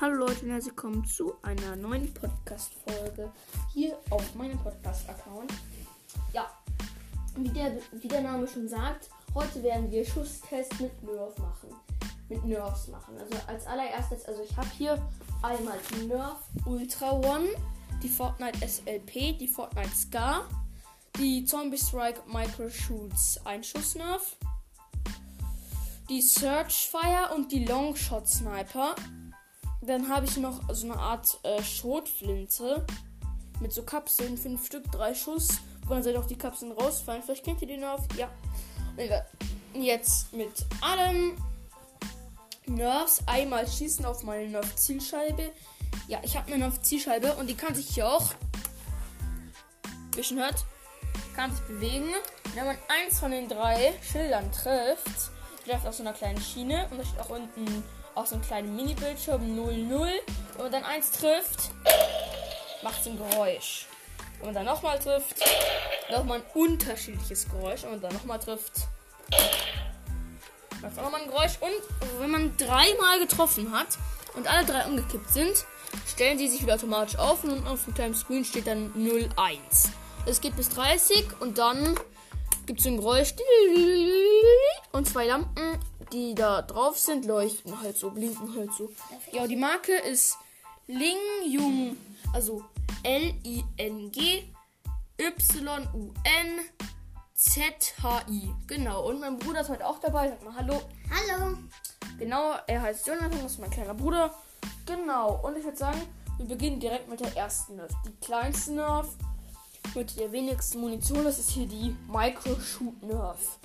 Hallo Leute und herzlich willkommen zu einer neuen Podcast-Folge hier auf meinem Podcast-Account. Ja, wie der, wie der Name schon sagt, heute werden wir Schusstest mit Nerf machen. Mit Nerfs machen. Also als allererstes, also ich habe hier einmal die Nerf Ultra One, die Fortnite SLP, die Fortnite Scar, die Zombie Strike Micro Shoots Einschuss-Nerf, die Search Fire und die Longshot Sniper. Dann habe ich noch so eine Art äh, Schrotflinte mit so Kapseln, fünf Stück, drei Schuss, wo dann auch die Kapseln rausfallen. Vielleicht kennt ihr den auf. Ja. Und jetzt mit allem Nerfs einmal schießen auf meine Nerf-Zielscheibe. Ja, ich habe eine Nerf-Zielscheibe und die kann sich hier auch, wie schon hört, kann sich bewegen. Wenn man eins von den drei Schildern trifft, läuft auf so einer kleinen Schiene und da steht auch unten auf so einem kleinen Mini-Bildschirm 0-0. Wenn man dann eins trifft, macht es ein Geräusch. Wenn man dann nochmal trifft, nochmal ein unterschiedliches Geräusch. Wenn man dann nochmal trifft, macht es auch nochmal ein Geräusch. Und wenn man dreimal getroffen hat und alle drei umgekippt sind, stellen sie sich wieder automatisch auf und auf dem kleinen Screen steht dann 0-1. Es geht bis 30 und dann gibt es ein Geräusch und zwei Lampen die da drauf sind, leuchten halt so, blinken halt so. Ja, die Marke ist Ling Jung, also L-I-N-G Y-U-N Z-H-I. Genau, und mein Bruder ist heute auch dabei. Sag mal Hallo. Hallo. Genau, er heißt Jonathan, das ist mein kleiner Bruder. Genau, und ich würde sagen, wir beginnen direkt mit der ersten Nerf. Die kleinste Nerf mit der wenigsten Munition, das ist hier die Micro Shoot Nerf.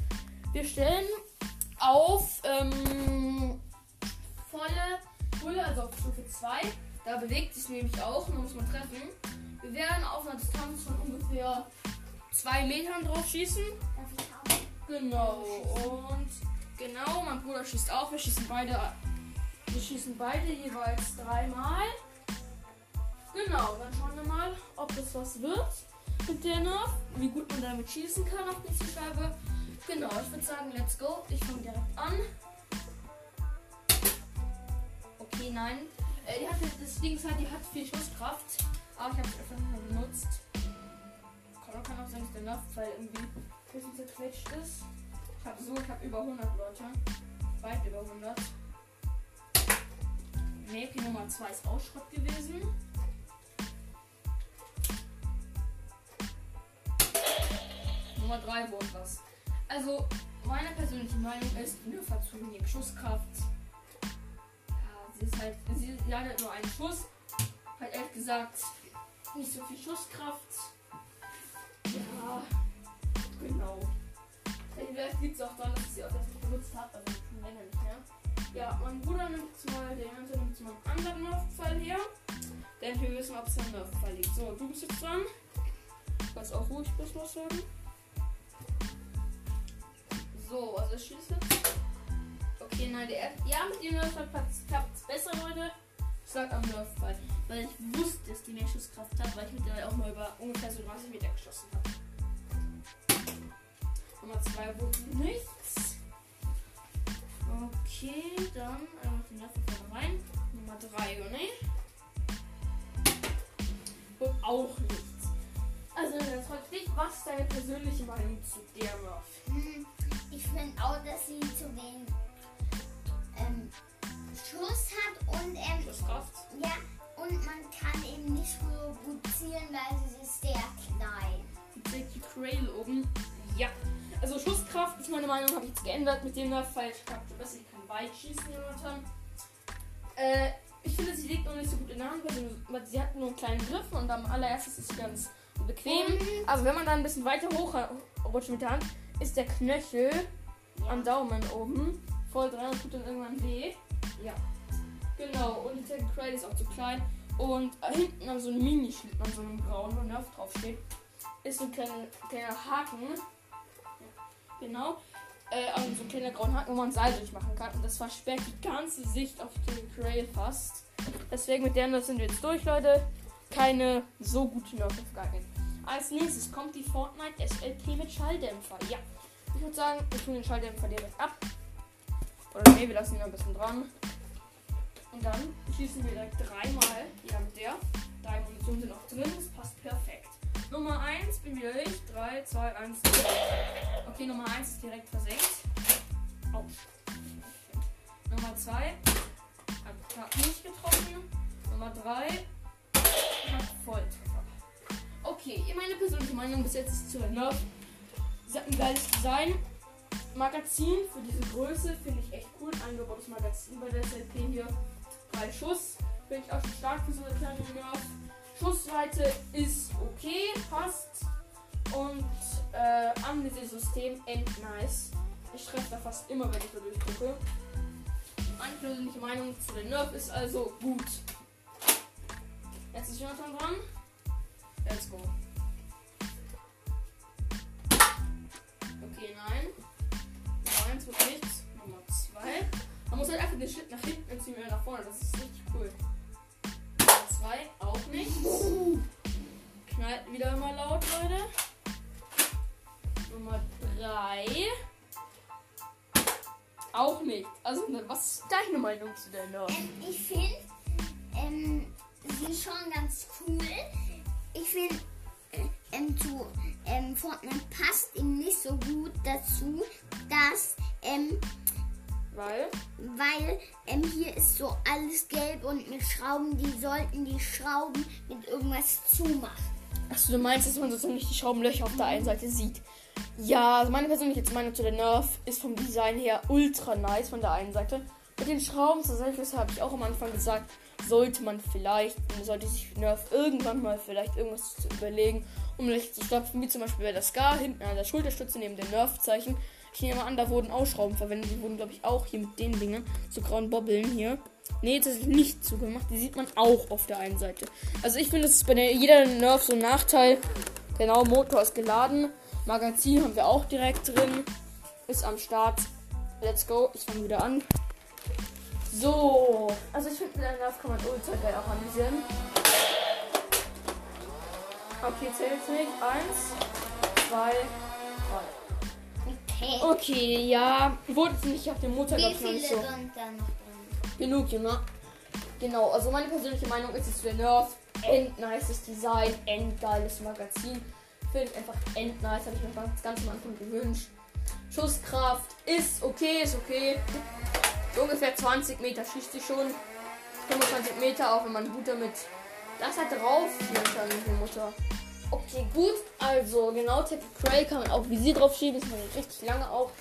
Wir stellen auf ähm, volle Pulle, also auf Stufe 2. Da bewegt sich nämlich auch, da muss man treffen. Wir werden auf einer Distanz von ungefähr 2 Metern drauf schießen. Genau, und genau, mein Bruder schießt auch. Wir schießen beide, wir schießen beide jeweils dreimal. Genau, dann schauen wir mal, ob das was wird mit der Nerf, wie gut man damit schießen kann auf diese Scheibe. Genau, ich würde sagen, let's go. Ich fange direkt an. Okay, nein. Äh, die hat das Ding halt, die hat viel Schusskraft. Aber ich habe es einfach nicht benutzt. Kann, kann auch sein, dass der Nerfpfeil irgendwie ein bisschen zerquetscht ist. Ich habe so, ich habe über 100 Leute. Weit über 100. Meki Nummer 2 ist auch Schrott gewesen. Nummer 3 wurde was. Also, meine persönliche Meinung ist, hat zu wenig Schusskraft. Ja, sie ist halt, sie leidet nur einen Schuss. Hat ehrlich gesagt nicht so viel Schusskraft. Ja, genau. Vielleicht liegt es auch daran, dass ich sie auch erst nicht benutzt habe, also schon länger nicht mehr. Ja, mein Bruder nimmt mal, der Hunter nimmt mal einen anderen Nerf-Fall her. Denn wir wissen, ob es ein Nerf-Fall liegt. So, du bist jetzt dran. Weiß auch, ich muss was sagen. So, also jetzt. Okay, nein, der Ja, mit dem Nerfball klappt es besser, Leute. Ich sag am Nerfball. Weil ich wusste, dass die mehr Schusskraft hat, weil ich mit der auch mal über ungefähr so 30 Meter geschossen habe. Nummer 2 wurde nichts. Okay, dann einfach den Nerf vorne rein. Nummer 3, oder? Und auch nichts. Also, das fragt dich, was deine persönliche Meinung zu der Nerf? Hm, ich finde auch, dass sie zu wenig ähm, Schuss hat und ähm, Schusskraft? ja und man kann eben nicht so gut zielen, weil sie ist sehr klein. Jackie Crail oben. Ja. Also Schusskraft ist meine Meinung, habe ich jetzt geändert mit dem Nerf, weil ich glaube, besser, sie kann weit schießen, Jonathan. Äh, ich finde, sie liegt noch nicht so gut in der Hand, weil sie, weil sie hat nur einen kleinen Griff und am allererstes ist sie ganz bequem. Und- Aber wenn man dann ein bisschen weiter hoch rutscht mit der Hand, ist der Knöchel am Daumen oben voll dran und tut dann irgendwann weh. Ja. Genau, und die Jackie Crail ist auch zu klein. Und äh, hinten an so einem Mini-Schlitten, an so einem grauen, wo Nerf draufsteht, ist so ein kleiner, kleiner Haken. Genau. Äh, also so ein kleiner grauer Haken, wo man Seil durchmachen kann. Und das versperrt die ganze Sicht auf den Trail fast. Deswegen mit der Nerf sind wir jetzt durch, Leute. Keine so gute Nerf gegangen. Als nächstes kommt die Fortnite SLP mit Schalldämpfer. Ja. Ich würde sagen, wir tun den Schalldämpfer direkt ab. Oder nee, wir lassen ihn ein bisschen dran. Und dann schießen wir direkt dreimal. Ja, mit der. Drei Munition sind noch drin. Das passt perfekt. Nummer 1, bin wieder ich. 3, 2, 1, 2. Okay, Nummer 1 ist direkt versenkt. Au. Nummer 2 hat, nicht getroffen. Nummer 3 hat Volltreffer. Okay, meine persönliche Meinung bis jetzt ist zu Nerf. Sie hat ein geiles Design. Magazin für diese Größe finde ich echt cool. Eingebautes Magazin bei der SLP hier. Drei Schuss. Finde ich auch schon stark für so eine kleine Nerf. Schussweite ist okay, passt. Und äh, Amnesie-System end nice. Ich treffe da fast immer, wenn ich da durchgucke. Meine persönliche Meinung zu der Nerf ist also gut. Jetzt ist Jonathan dran. Let's go. Okay, nein. Nummer 1 wird nichts. Nummer 2. Man muss halt einfach den Schritt nach hinten und ziehen wir nach vorne. Das ist richtig cool. Nummer 2 auch nichts. Knallt wieder immer laut, Leute. Nummer 3. Auch nicht. Also, was ist deine Meinung zu der Nerf? Ähm, ich finde, ähm, sie schon ganz cool. Ich finde, äh, ähm, zu ähm, Fortnite passt ihm nicht so gut dazu, dass, ähm, Weil? weil ähm, hier ist so alles gelb und mit Schrauben, die sollten die Schrauben mit irgendwas zumachen. Achso, du meinst, dass man sozusagen nicht die Schraubenlöcher auf der einen Seite sieht. Ja, also meine persönliche Meinung zu der Nerf ist vom Design her ultra nice von der einen Seite. Mit den Schrauben zur Seite habe ich auch am Anfang gesagt, sollte man vielleicht, sollte sich Nerf irgendwann mal vielleicht irgendwas zu überlegen, um nicht zu stopfen, wie zum Beispiel bei der Scar hinten an der Schulterstütze neben dem Nerf-Zeichen. Ich nehme an, da wurden auch Schrauben verwendet. Die wurden, glaube ich, auch hier mit den Dingen, so grauen Bobbeln hier. Nee, das ist nicht zugemacht. Die sieht man auch auf der einen Seite. Also ich finde, das ist bei der, jeder Nerf so ein Nachteil. Genau, Motor ist geladen. Magazin haben wir auch direkt drin. Ist am Start. Let's go. Ich fange wieder an. So. Also ich finde, der Nerf kann man ultra geil auch analysieren. Okay, zählt nicht. Eins, zwei, drei. Okay. Okay, ja. Wurde es nicht auf dem Motor, glaube ich, noch nicht so. Genug, Junge. Genau, also meine persönliche Meinung ist es für Nerf. End nices Design, end geiles Magazin. Finde ich einfach end nice, habe ich mir ganz am Anfang gewünscht. Schusskraft ist okay, ist okay. So ungefähr 20 Meter schießt sie schon. 25 Meter, auch wenn man gut damit das hat drauf der Mutter. Okay, gut. Also genau, Tackle Cray kann man auch Visier drauf schieben. Das macht richtig lange auch.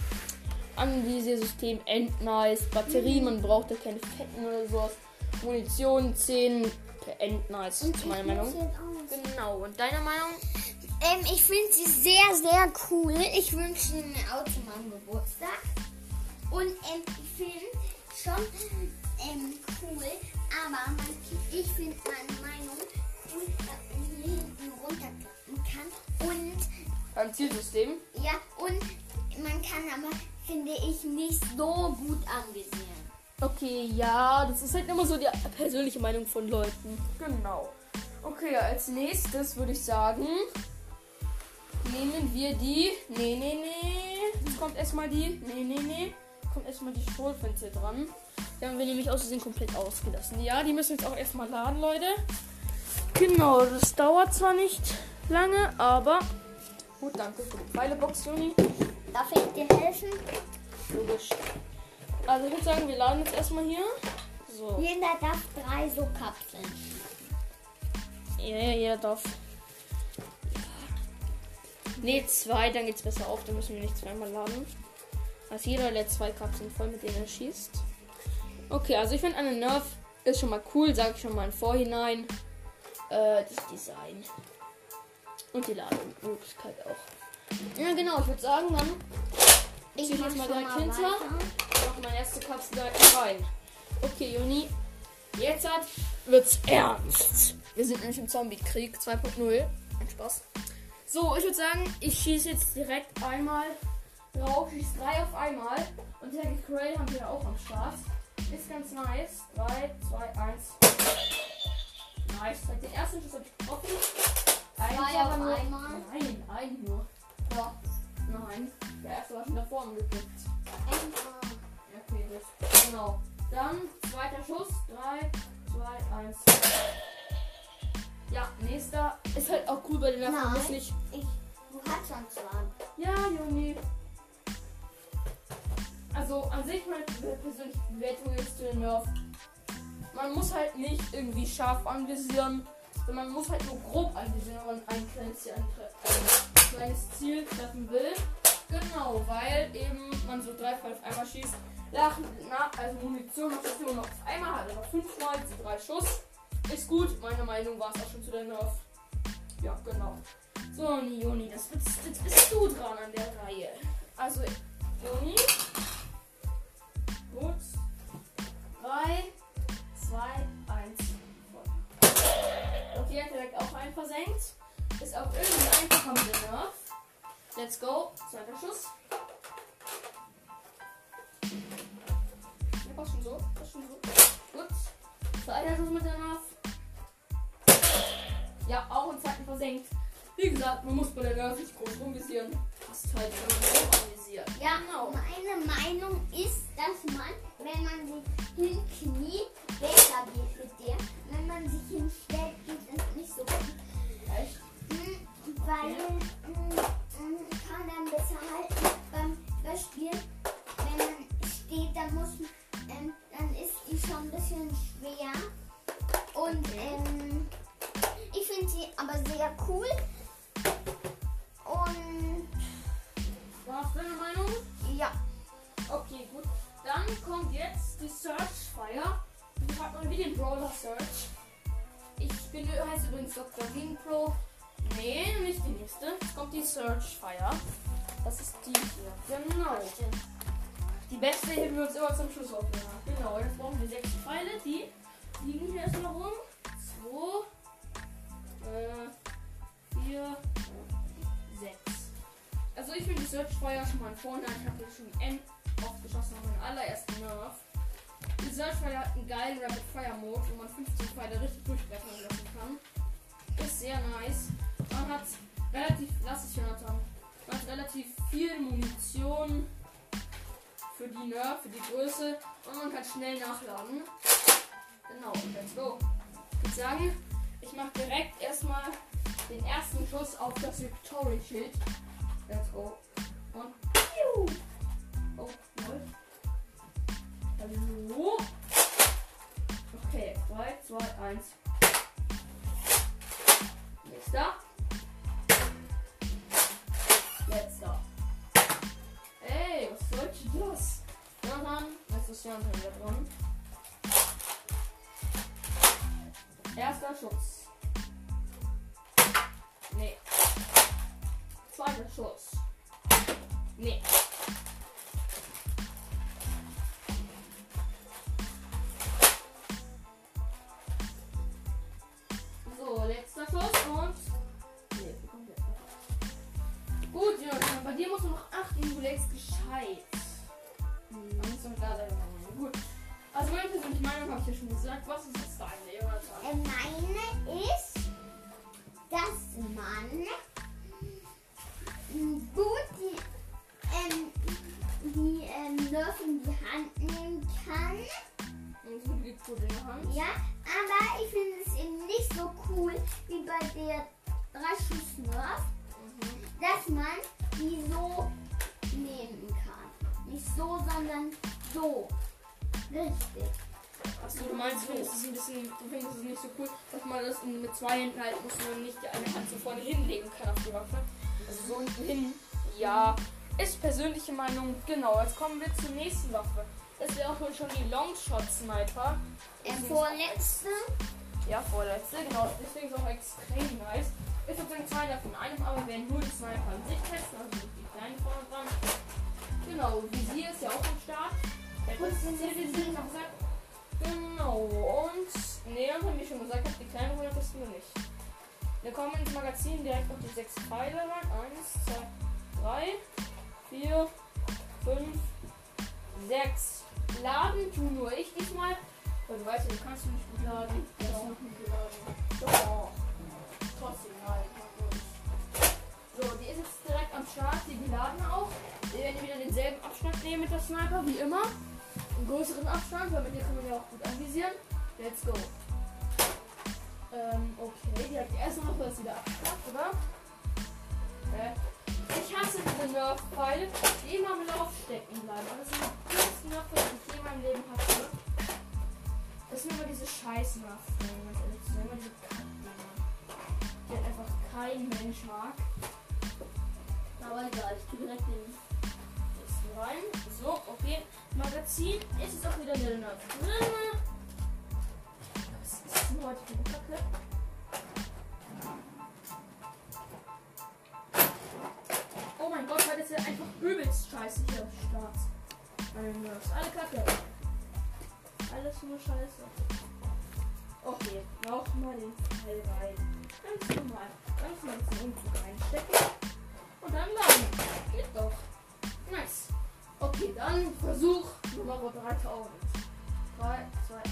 Anvisiersystem end nice. Batterie, man braucht da keine Fetten oder sowas. Munition 10 end nice, zu meiner Meinung. Genau, und deiner Meinung? Ähm, ich finde sie sehr, sehr cool. Ich wünsche ihnen ein Auto zu meinem Geburtstag. Und ähm, ich finde schon ähm, cool, aber man, ich finde meine Meinung cool, dass man hier hinten runterklappen kann. Und Beim Zielsystem? ja, und man kann aber, finde ich, nicht so gut angesehen. Okay, ja, das ist halt immer so die persönliche Meinung von Leuten. Genau. Okay, als nächstes würde ich sagen, nehmen wir die. Nee, nee, nee. Jetzt kommt erstmal die. Nee, nee, nee. Kommt erstmal die Strohfenster dran. Die haben wir nämlich aus Versehen komplett ausgelassen. Ja, die müssen jetzt auch erstmal laden, Leute. Genau, das dauert zwar nicht lange, aber. Gut, danke für die Pfeilebox, Juni. Darf ich dir helfen? Logisch. Also ich würde sagen, wir laden jetzt erstmal hier. So. Jeder darf drei so Kapseln. Ja, ja, jeder darf. Ne, zwei, dann geht's besser auf. Dann müssen wir nicht zweimal laden. Also jeder lädt zwei Kapseln voll, mit denen er schießt. Okay, also ich finde eine Nerf ist schon mal cool, sage ich schon mal im Vorhinein. Äh, das Design. Und die Lademöglichkeit auch. Ja, genau, ich würde sagen, dann Ich Zieh ich mach jetzt mal direkt mal hinter. mache meine erste Kapsel direkt rein. Okay, Juni. Jetzt hat, wird's ernst. Wir sind nämlich im Zombie-Krieg 2.0. Ein Spaß. So, ich würde sagen, ich schieße jetzt direkt einmal drauf. Schieße drei auf einmal. Und der Cray haben wir auch am Start. Ist ganz nice. 3, 2, 1. Nice. Den ersten Schuss habe ich getroffen. Eins Zwei auf nur. einmal? Nein, ein nur. Ja. Nein. Der erste war schon davor. Ja, okay, das. Genau. Dann zweiter Schuss. 3, 2, 1. Ja, nächster. Ist halt auch cool bei den Nerven. Nein. nicht. Ich, du hast schon zwei. Ja, Juni. Also an sich meine persönliche Bewertung ist zu den Nerf. Man muss halt nicht irgendwie scharf anvisieren, sondern man muss halt nur grob anvisieren, wenn man ein kleines, Ziel ein kleines Ziel treffen will. Genau, weil eben man so drei Fall auf einmal schießt. Nach, na, also Munition macht das nur noch auf einmal, halt aber fünfmal, diese drei Schuss. Ist gut, meiner Meinung war es auch schon zu der Nerf. Ja, genau. So, Joni, das jetzt bist du dran an der Reihe. Also, Joni. 3, 2, 1. Okay, hat direkt auch einen versenkt. Ist auch irgendwie einfacher mit der Nerf. Let's go. Zweiter Schuss. Ja, passt schon so. Passt schon so. Gut. Zweiter Schuss mit der Nerf. Ja, auch im zweiten versenkt. Wie gesagt, man muss bei der Nerf nicht groß rumvisieren. Passt halt, wenn man grob anvisiert. Ja, Genau. meine Meinung ist, dass man, wenn man sich hinkniet, besser geht mit der. Wenn man sich hinstellt, ich finde die Search Fire schon mal Vorteil. Ich habe jetzt schon N oft geschossen auf meinen allerersten Nerf. Die Search Fire hat einen geilen Rapid Fire Mode, wo man 15 Pfeile richtig durchbrechen lassen kann. Ist sehr nice. Man hat relativ, lass es Jonathan, man hat relativ viel Munition für die Nerf, für die Größe und man kann schnell nachladen. Genau, let's go. Ich würde sagen, ich mache direkt erstmal den ersten Schuss auf das Victory Schild. Let's go. Und piu. Oh, lol. Hallo. Okay, 3, 2, 1. Nächster. Letzter. Ey, was soll das? Jonathan, jetzt ist Jonathan wieder dran. Erster Schuss. Nee. Zweiter Schuss. Nee. So cool wie bei der Dreischuss-Nerf, Mhm. dass man die so nehmen kann. Nicht so, sondern so. Richtig. Achso, du meinst, du findest es ein bisschen, du findest es nicht so cool, dass man das mit zwei Händen halten muss und man nicht die eine Hand so vorne hinlegen kann auf die Waffe. Also so unten hin. Ja, ist persönliche Meinung. Genau, jetzt kommen wir zur nächsten Waffe. Das wäre auch wohl schon die Longshot Sniper. Der Ist vorletzte. Ja, vorletzte, genau. Deswegen ist auch extrem nice. Ich würde sagen, zwei davon einem, aber werden nur die Sniper an sich testen, also die kleinen vorne dran. Genau, Visier ist ja auch am Start. Der ist denn Visier, noch gesagt. Genau, und Neon haben wir schon gesagt, die kleine Runde testen wir nicht. Wir kommen ins Magazin direkt auf die sechs Pfeile rein. Eins, zwei, drei, vier, fünf, sechs. Laden tun nur ich diesmal. Weil du weißt du kannst nicht gut laden. Denselben Abstand nehmen mit der Sniper, wie immer. einen größeren Abstand, weil mit dir kann man ja auch gut anvisieren. Let's go. Ähm, okay, die hat die erste Waffe jetzt wieder abgeschafft, oder? Äh, ich hasse diese Nerf-Pfeile, die immer im Lauf stecken bleiben. Aber das sind die dümmsten Nerf, die ich je in meinem Leben hatte. Das sind immer diese scheiß nerf Kackdinger. Die halt einfach kein Mensch mag. Aber egal, ich tue direkt den rein. So, okay. Magazin ist es auch wieder der Nerf drin. Was ist denn heute für eine Kacke? Oh mein Gott, heute ist ja einfach übelst scheiße hier am Start. Meine Nerfs. Alle Kacke. Alles nur scheiße. Okay, nochmal den Pfeil rein. Ganz normal. Ganz normal zum Umzug reinstecken. Und dann laden. Geht doch. Nice. Okay, dann Versuch Nummer 3000. 3, 2, 1.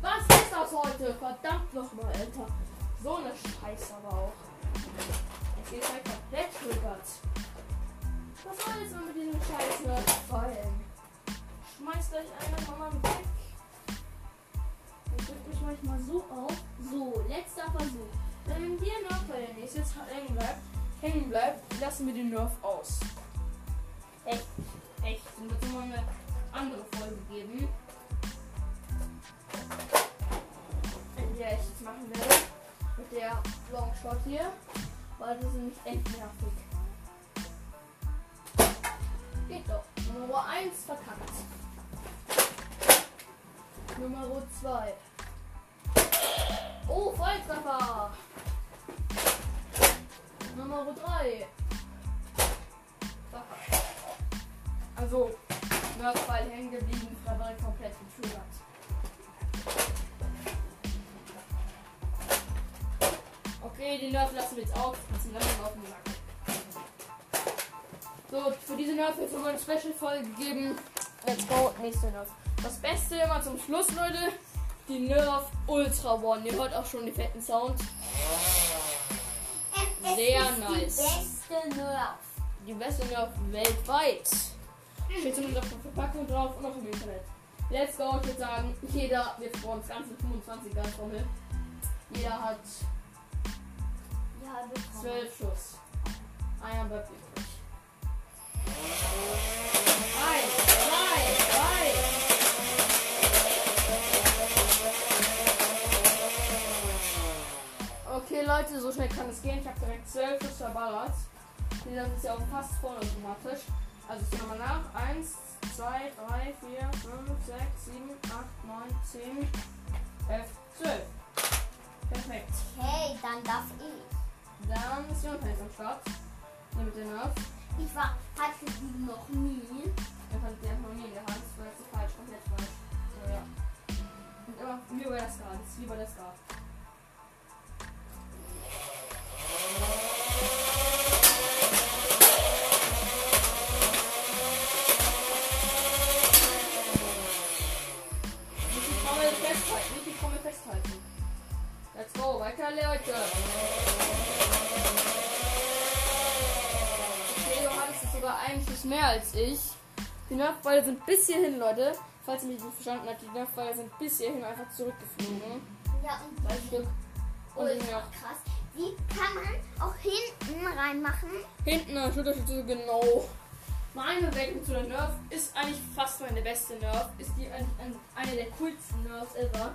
Was ist das heute? Verdammt nochmal, Alter. So eine Scheiße aber auch. Es halt komplett triggert. Was soll jetzt mal mit diesem Scheiß fallen? Schmeißt euch einfach mal weg. Ich drückt mich manchmal so auf. So, letzter Versuch. Wenn der Nerf bei der nächste jetzt hängen bleibt, hängen bleibt, lassen wir den Nerf aus. Echt, echt. Und wird immer eine andere Folge geben. In der ich jetzt machen werde. Mit der Longshot hier. Weil das ist nämlich echt nervig. Geht doch. Nummer 1 verkackt. Nummer 2. Oh, Volltreffer. Nummer 3. Also, Nerfball hängen geblieben, dabei komplett getriggert. Okay, den Nerf lassen wir jetzt auf. Das sind langsam auf dem Sack. So, für diese Nerf wird es eine Special-Folge geben. Let's go, nächste Nerf. Das Beste immer zum Schluss, Leute. Die Nerf Ultra One. Ihr hört auch schon den fetten Sound. Sehr nice. Die beste Nerf. Die beste Nerf weltweit. Steht zumindest auf der Verpackung drauf und auch im Internet. Let's go, ich würde sagen, jeder, wir brauchen das ganze 25er Trommel. Jeder hat Ja, bekommen. 12 Schuss. Einer bleibt übrig. Eins, zwei, drei. Okay, Leute, so schnell kann es gehen. Ich habe direkt 12 Schuss verballert. Das ist ja auch fast vollautomatisch. Also ich nochmal nach. 1, 2, 3, 4, 5, 6, 7, 8, 9, 10, 11, 12. Perfekt. Okay, dann darf ich. Dann ist Jon jetzt am Start. Mit der Nerf. Ich war, hatte die noch nie. Er hat die noch nie in der Hand. Das war jetzt so falsch, komplett falsch. So, ja. Und immer wie Skat. Das ist wie bei der Skat. Weiter Leute. Okay, Johannes ist sogar Schuss mehr als ich. Die Nerfbälle sind bis hierhin, Leute. Falls ihr mich nicht verstanden habt, die Nerfbälle sind bis hierhin einfach zurückgeflogen. Ja, und Zwei Stück. Und ultra ich noch krass. Die kann man auch hinten reinmachen. hinten an Schulterschütze, genau. Meine Bedenken zu der Nerf ist eigentlich fast meine beste Nerf. Ist die eigentlich ein- eine der coolsten Nerfs ever.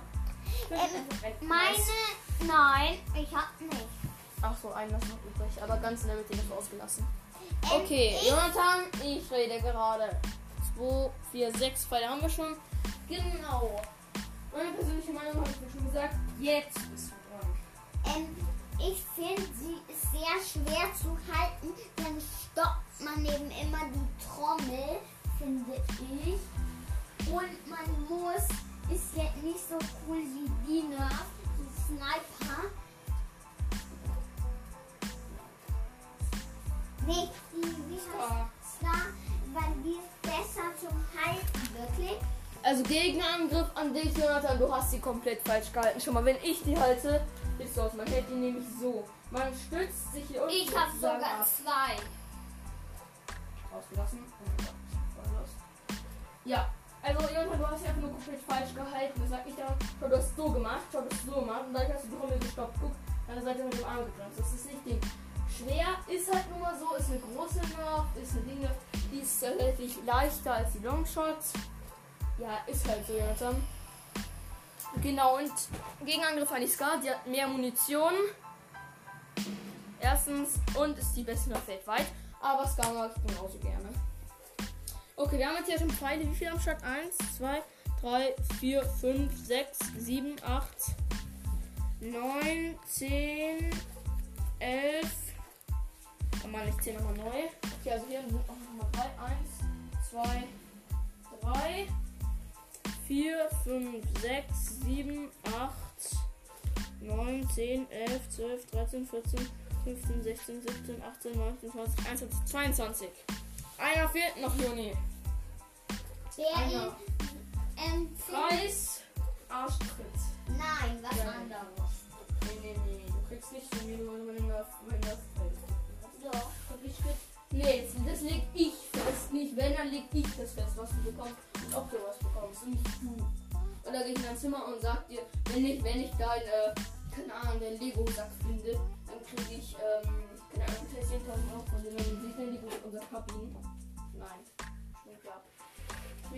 Ähm, Meine, nein, ich hab nicht. Ach so, einen ist noch übrig, aber ganz in der Mitte ist ausgelassen. Ähm, Okay, ich- Jonathan, ich rede gerade. 2, 4, 6 Pfeile haben wir schon. Genau. Meine persönliche Meinung habe ich mir schon gesagt. Jetzt bist du dran. Ähm, ich finde, sie ist sehr schwer zu halten. Dann stoppt man eben immer die Trommel, finde ich. Und man muss, ist jetzt nicht so cool wie die Nerf, die Sniper. Nee, die, wie heißt. Star, weil die ist besser zum Halten, wirklich. Also Gegenangriff an dich, Jonathan, du hast sie komplett falsch gehalten. Schon mal, wenn ich die halte, ist so aus. Man hält die nämlich so. Man stützt sich hier unten Ich habe sozusagen sogar ab. zwei. Ausgelassen. Mein Gott, voll los. Ja, also Jonathan, du hast ja einfach nur komplett falsch gehalten. Das sagt nicht daran, schau, du hast so gemacht, schau, du hast so gemacht und dann hast du die Runde gestoppt. Guck, dann seid ihr mit dem Arm gebremst. Das ist nicht Ding. Schwer ist halt nur mal so, ist eine große Nerf, ist eine Dinge, die ist relativ leichter als die Longshots. Ja, ist halt so, Jonathan. Genau, und Gegenangriff an die Scar, die hat mehr Munition. Erstens, und ist die beste Nerf weltweit. Aber Scar mag ich genauso gerne. Okay, wir haben jetzt hier schon Pfeile. Wie viel am Start? 1, 2, 3, 4, 5, 6, 7, 8, 9, 10, 11. Oh Mann, ich zähle nochmal neu. Okay, also hier nochmal 3. 1, 2, 3, 4, 5, 6, 7, 8, 9, 10, 11, 12, 13, 14, 15, 16, 17, 18, 19, 20, 21, 22. Einer fehlt noch, Juni. Der Einer. ähm, Preis Arschtritt. Nein, was Ja. anderes. Nee, nee, nee. Du kriegst nicht so wie wenn das wenn das Doch. Nee, das, leg ich fest. Nicht wenn, dann leg ich das fest, was du bekommst und ob du was bekommst. Und nicht du. Da gehe ich in dein Zimmer und sag dir, wenn ich, wenn ich dein, äh, keine Ahnung, dein Lego-Sack finde, dann kriege ich, ähm, keine Ahnung, vielleicht 10.000 Euro von dir. Dann sieht dein Lego unser Kabin. Nein.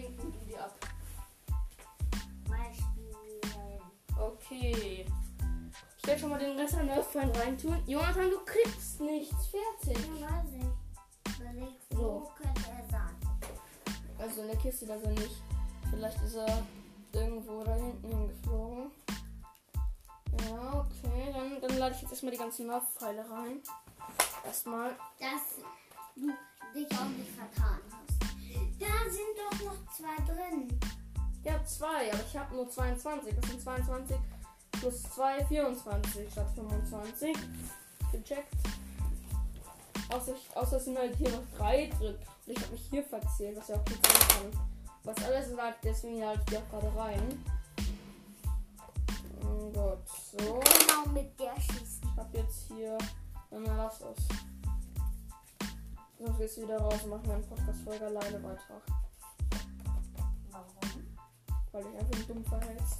Schmink dir ab. Mal spielen. Okay. Ich werde schon mal den Rest an Nerfpfeil reintun. Jonathan, du kriegst nichts. Fertig. Ja, weiß ich. Überleg, wo So. könnte er sein? Also in der Kiste da ist er nicht. Vielleicht ist er irgendwo da hinten hingeflogen. Ja, okay. Dann, dann lade ich jetzt erstmal die ganzen Nerfpfeile rein. Erstmal. Dass du dich auch nicht vertan hast. Da sind doch noch zwei drin. Ja, zwei, aber ich habe nur 22. Das sind 22 plus 2, 24 statt 25. Gecheckt. Außer, außer es sind halt hier noch drei drin. Und ich habe mich hier verzählt, was ja auch gut sein kann. Was alles sagt, deswegen ich die auch gerade rein. Oh Gott, so. Genau mit der schießt. Ich habe jetzt hier. Na, lass das. Sonst gehst du wieder raus und mach meine Podcast-Folge alleine weiter. Warum? Weil dich einfach dumm verhältst.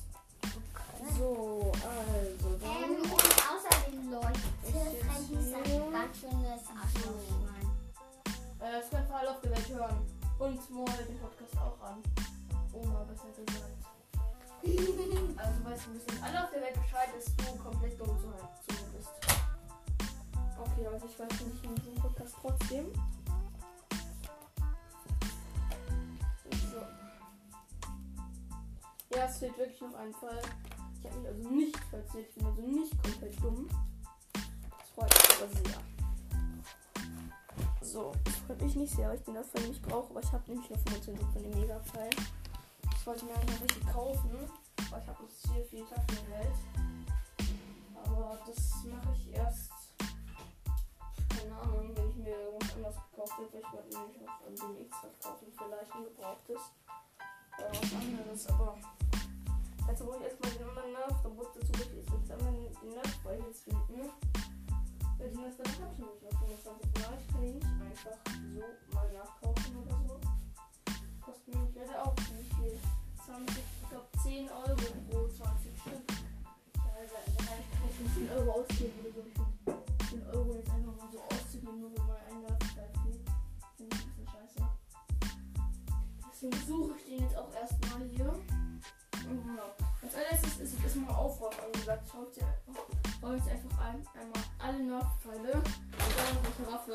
So, also. Dann Ähm, und außerdem jetzt Freddy hier- ein ganz schönes Arschlochschwein. Äh, es können für alle auf der Welt hören. Und Mo hört den Podcast auch an. Oma, besser gesagt. Also weißt du, wissen alle auf der Welt Bescheid, dass du komplett dumm zu, zu mir bist. Okay, also ich weiß nicht in diesem Podcast trotzdem. So. Ja, es fehlt wirklich noch ein Fall. Ich habe mich also nicht verzählt, ich bin also nicht komplett dumm. Das freut mich aber sehr. So, das freut mich nicht sehr, weil ich den Fall nicht brauche, aber ich habe nämlich noch 25 von dem Mega-Pfeil. Ich wollte mir eigentlich noch richtig kaufen, weil ich habe jetzt hier viel Taschengeld. Aber Ich wollte nämlich noch an dem X was kaufen, vielleicht ein gebrauchtes. Oder was anderes, aber dazu brauche ich erstmal den anderen Nerf, dann wurde dazu wirklich jetzt einmal den Nerf, weil ich jetzt finden. Weil die Nerf dann habe ich nämlich noch 25 Mal. Ich kann die nicht einfach so mal nachkaufen oder so. Kostet nämlich leider auch nicht viel. 20, ich glaube 10 Euro pro 20 Stück. Ja, also, da kann ich vielleicht schon 10 Euro ausgeben oder so. Deswegen suche ich den jetzt auch erstmal hier. Und genau. Als allererstes ist jetzt erstmal Aufräumen angesagt. Ich hau jetzt, einfach ein, einmal alle Nerfpfeile. Und dann noch eine Waffe.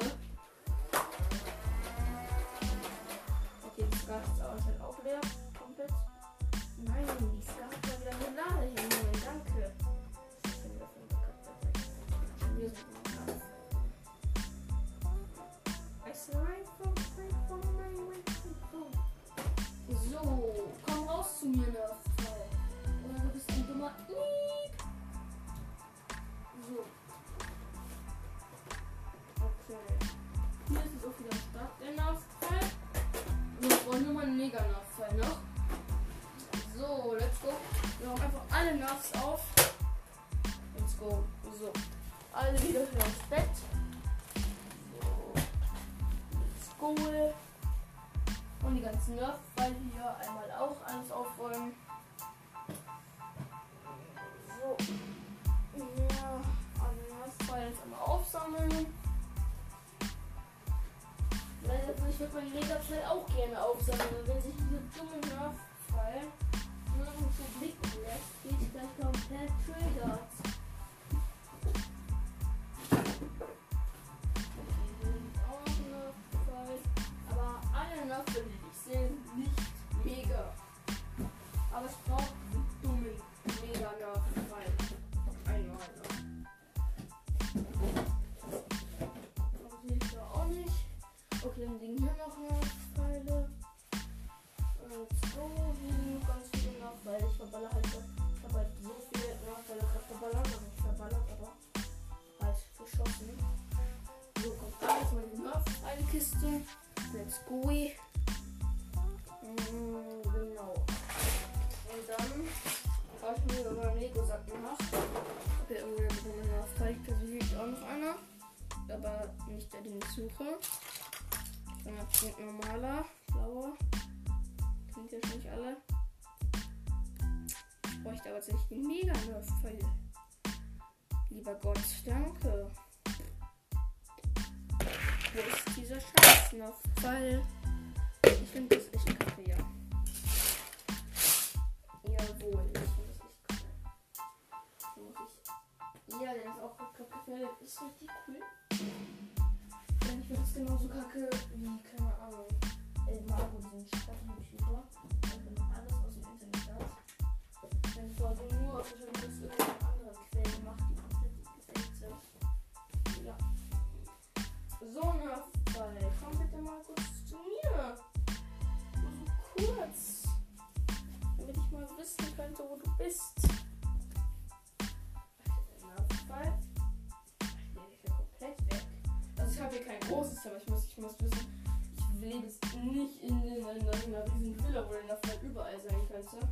Die ganzen Nerf-Pfeile hier einmal auch alles aufräumen. So. Ja, alle Nerf-Pfeile jetzt einmal aufsammeln. Also ich würde mein Mega-Pfeil auch gerne aufsammeln. Wenn sich diese dumme noch so blicken lässt, geht ich gleich komplett triggert. Aber alle Nerf-Pfeile, die ich sehe, nicht mega. Aber es braucht einen dummen Mega-Nerf-Pfeil. Einmal noch. Das hilft ja auch nicht. Okay, dann liegen hier noch Nerf-Pfeile. Let's go. Hier liegen noch ganz viele Nerf-Pfeile. Ich verballer halt so. Ich habe halt so viele Nerf-Pfeile gerade verballert. Also nicht verballert, aber halt geschossen. So, kommt alles mal in die Nerf-Pfeile-Kiste. Let's go. Genau. Und dann schaue ich mir meinen Lego-Sack nach. Ob hier eine Nerf-Pfeile liegt. Da liegt auch noch einer. Aber nicht der, den ich suche. Dann kommt normaler, blauer. Kennt ihr schon nicht alle. Ich bräuchte aber tatsächlich den mega Nerf-Pfeil. Lieber Gott, danke. Wo ist dieser scheiß Nerf-Pfeil? Ich finde das echt kacke, ja. Jawohl, ich finde das muss ich. Ja, der ist auch kacke. Das ist richtig cool. Ja, ich finde es genauso kacke wie, keine Ahnung, El Mago, diesen Stadtcomputer. Wenn man alles aus dem Internet hat. Wenn Folge nur aus irgendeiner anderen Quelle macht, die komplett gefaked sind. Ja. So Fall. Komm bitte mal kurz zu mir. So kurz. Damit ich mal wissen könnte, wo du bist. Also ich habe hier kein großes Zimmer. Ich muss, ich muss wissen, ich lebe jetzt nicht in, in, in, in einer riesen Villa, wo der Nerfball überall sein könnte.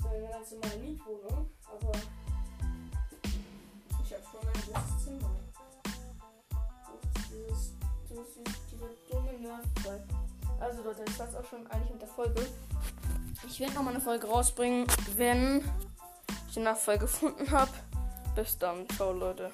Sondern eine ganz normale Mietwohnung. Aber ich habe schon ein großes Zimmer. Dieses, dieses, dieser dumme Nerfball? Also Leute, das war's auch schon eigentlich mit der Folge. Ich werde nochmal eine Folge rausbringen, wenn ich den Nachfall gefunden habe. Bis dann. Ciao, Leute.